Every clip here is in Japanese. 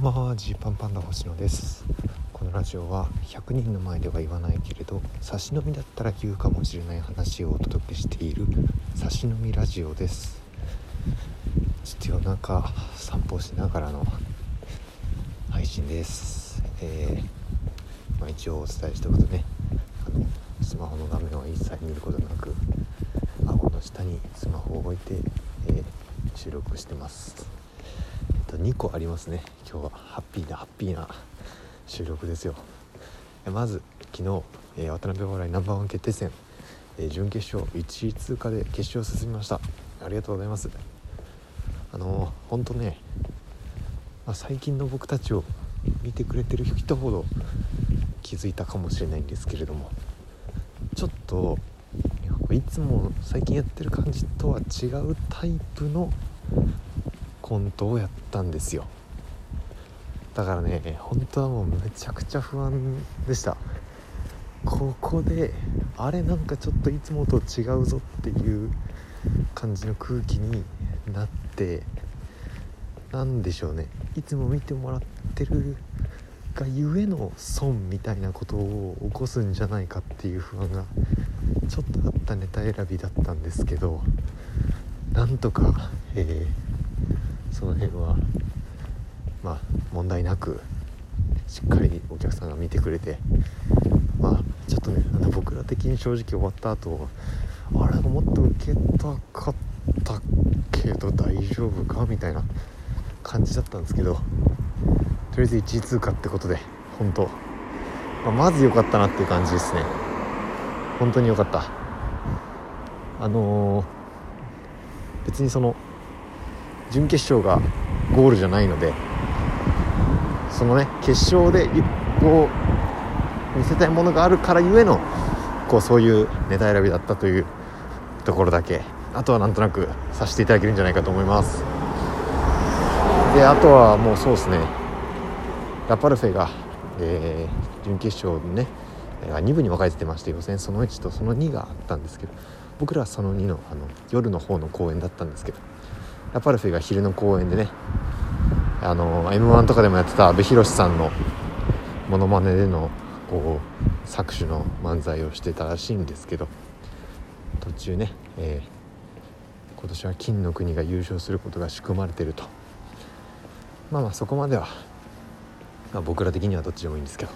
んばんはジーパンパンダ星野です。このラジオは100人の前では言わないけれど差し飲みだったら言うかもしれない話をお届けしている差し飲みラジオです。ちょっと夜中散歩しながらの配信です。えー、まあ、一応お伝えしておくとね。あのスマホの画面は一切見ることなく顎の下にスマホを置いて、えー、収録してます。と2個ありますね。今日は。ハッピーなハッピーな収録ですよ。まず昨日、えー、渡辺お笑いナンバーワン決定戦、えー、準決勝1位通過で決勝進みました。ありがとうございます。あのー、本当ね、まあ、最近の僕たちを見てくれてる人ほど気づいたかもしれないんですけれどもちょっといつも最近やってる感じとは違うタイプのコントをやったんですよ。だからね本当はもうめちゃくちゃ不安でした。ここであれなんかちょっといつもと違うぞっていう感じの空気になって何でしょうね。いつも見てもらってるがゆえの損みたいなことを起こすんじゃないかっていう不安がちょっとあったネタ選びだったんですけどなんとか、えーその辺はまあ問題なくしっかりお客さんが見てくれてまあちょっとねあの僕ら的に正直終わった後あれもっと受けたかったけど大丈夫かみたいな感じだったんですけどとりあえず1位通過ってことで本当、まあ、まず良かったなっていう感じですね。本当に良かった。あのー、別にその準決勝がゴールじゃないのでそのね決勝で一歩見せたいものがあるからゆえのこうそういうネタ選びだったというところだけ。あとはなんとなくさせていただけるんじゃないかと思います。であとはもうそうですね。ラパルフェが、えー、準決勝ね2部に分かれてまして予選その1とその2があったんですけど僕らはその2のあの夜の方の公演だったんですけどラパルフェが昼の公演でね。あの m 1とかでもやってた阿部寛さんのモノマネでのこう搾取の漫才をしてたらしいんですけど途中ね、えー、今年は金の国が優勝することが仕組まれてると。まあまあそこまでは、まあ、僕ら的にはどっちでもいいんですけど。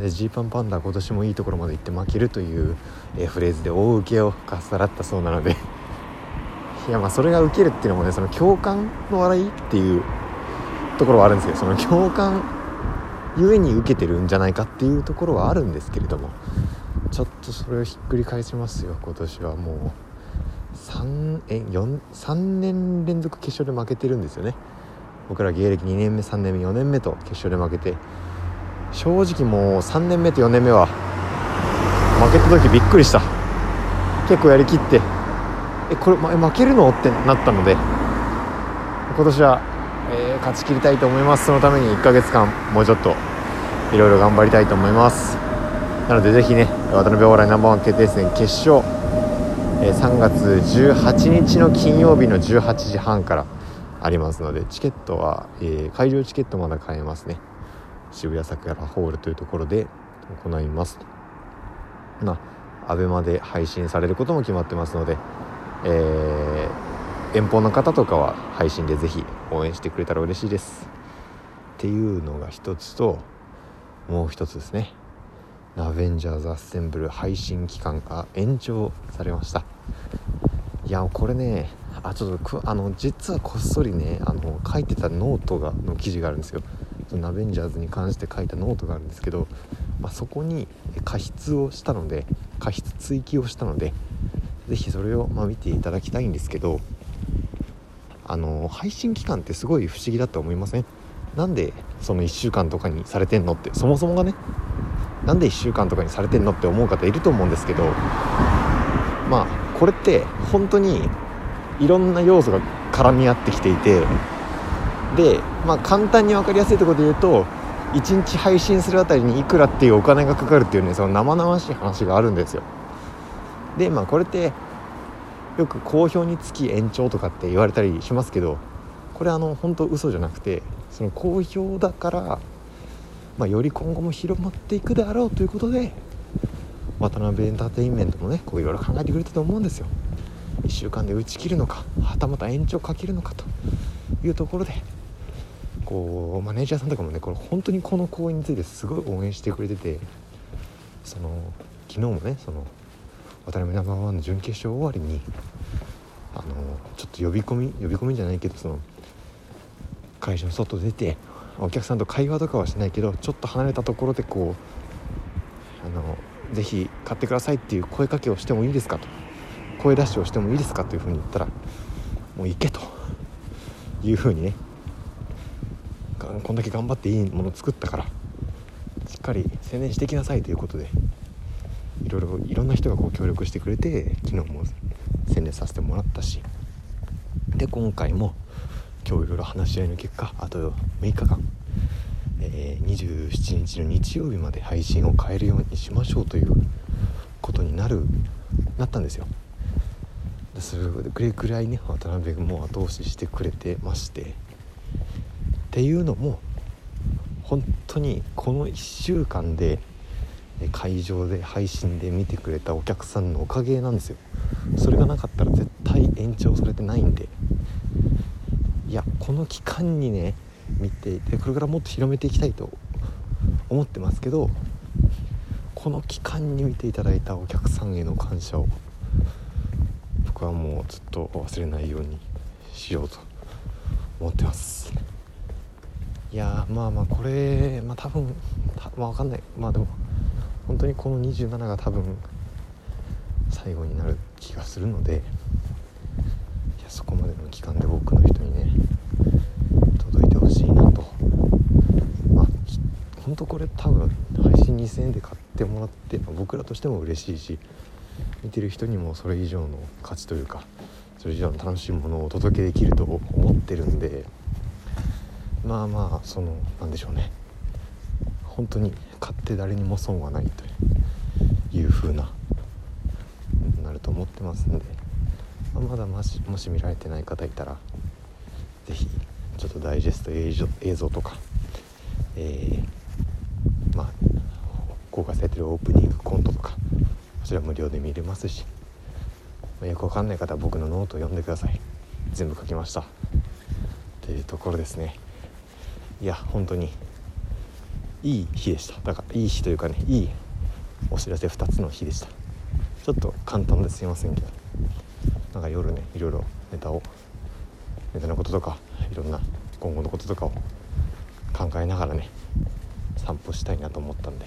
でジーパンパンダ今年もいいところまで行って負けるという、えー、フレーズで大受けをかっさらったそうなので。いやまあそれが受けるっていうのもねその共感の笑いっていうところはあるんですけどその共感ゆえに受けてるんじゃないかっていうところはあるんですけれどもちょっとそれをひっくり返しますよ今年はもう。3え4 3年連続決勝で負けてるんですよね。僕ら芸歴2年目3年目4年目と決勝で負けて正直もう3年目と4年目は負けた時びっくりした。結構やりきってえこれ、負けるの？ってなったので今年は、えー、勝ち切りたいと思います。そのために1ヶ月間もうちょっといろいろ頑張りたいと思います。なのでぜひね渡辺お笑いナンバーワン決定戦決勝、えー、3月18日の金曜日の18時半からありますのでチケットは、えー、会場チケットまだ買えますね。渋谷桜ホールというところで行います。ま ABEMA で配信されることも決まってますのでえー、遠方の方とかは配信でぜひ応援してくれたら嬉しいです。っていうのが一つともう一つですね「アベンジャーズ・アッセンブル」配信期間が延長されました。いやこれねあちょっとあの実はこっそりねあの書いてたノートがの記事があるんですよ。そのアベンジャーズに関して書いたノートがあるんですけど、まあ、そこに過失をしたので過失追記をしたので是非それを、まあ、見ていただきたいんですけどあの配信期間ってすごい不思議だと思いません？なんでその1週間とかにされてんのってそもそもがねなんで1週間とかにされてんのって思う方いると思うんですけどまあこれって本当にいろんな要素が絡み合ってきていてでまあ簡単に分かりやすいところで言うと1日配信するあたりにいくらっていうお金がかかるっていうねその生々しい話があるんですよ。でまあこれってよく好評につき延長とかって言われたりしますけどこれあの本当嘘じゃなくてその好評だから、まあ、より今後も広まっていくであろうということで渡辺エンターテインメントもねこういろいろ考えてくれたと思うんですよ。1週間で打ち切るのかはたまた延長かけるのかというところでこうマネージャーさんとかもねこれ本当にこの公演についてすごい応援してくれててその昨日もねその渡辺ナンバーワンの準決勝終わりにあのちょっと呼び込み呼び込みじゃないけどその会場の外出てお客さんと会話とかはしないけどちょっと離れたところでこうあのぜひ買ってくださいっていう声かけをしてもいいですかと。声出しをしてもいいですかというふうに言ったらもう行けと。いうふうにね。こんだけ頑張っていいもの作ったからしっかり宣伝していきなさいということで。いろいろいろんな人がこう協力してくれて昨日も宣伝させてもらったし。で今回も今日いろいろ話し合いの結果あと6日間、えー、27日の日曜日まで配信を変えるようにしましょうということになるなったんですよ。それぐらいね渡辺君も後押ししてくれてまして。っていうのも本当にこの1週間で会場で配信で見てくれたお客さんのおかげなんですよ。それがなかったら絶対延長されてないんで。いやこの期間にね見ていてこれからもっと広めていきたいと思ってますけどこの期間に見ていただいたお客さんへの感謝を僕はもうずっと忘れないようにしようと思ってます。いやまあまあこれまあ多分まあ分かんない。まあでも本当にこの27が多分最後になる気がするのでいやそこまでの期間で多くの人にね届いてほしいなと。まあ本当これ多分配信2000円で買ってもらって、ま、僕らとしても嬉しいし見てる人にもそれ以上の価値というかそれ以上の楽しいものをお届けできると思ってるんでまあまあその何でしょうね。本当に買って誰にも損はないという風ななると思ってますんで、ま、まだもしもし見られてない方いたら是非ちょっとダイジェスト映像とか、えー、まあ公開されてるオープニングコントとかこちら無料で見れますし、まあ、よくわかんない方は僕のノートを読んでください。全部書きました。というところですね。いや本当にいい日でした。だからいい日というかねいいお知らせ2つの日でした。ちょっと簡単です。いませんけど。なんか夜ねいろいろネタをネタのこととかいろんな今後のこととかを考えながらね散歩したいなと思ったんで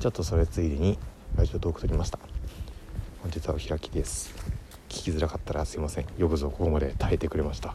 ちょっとそれついでにラジオトーク撮りました。本日はお開きです。聞きづらかったらすいません。よくぞここまで耐えてくれました。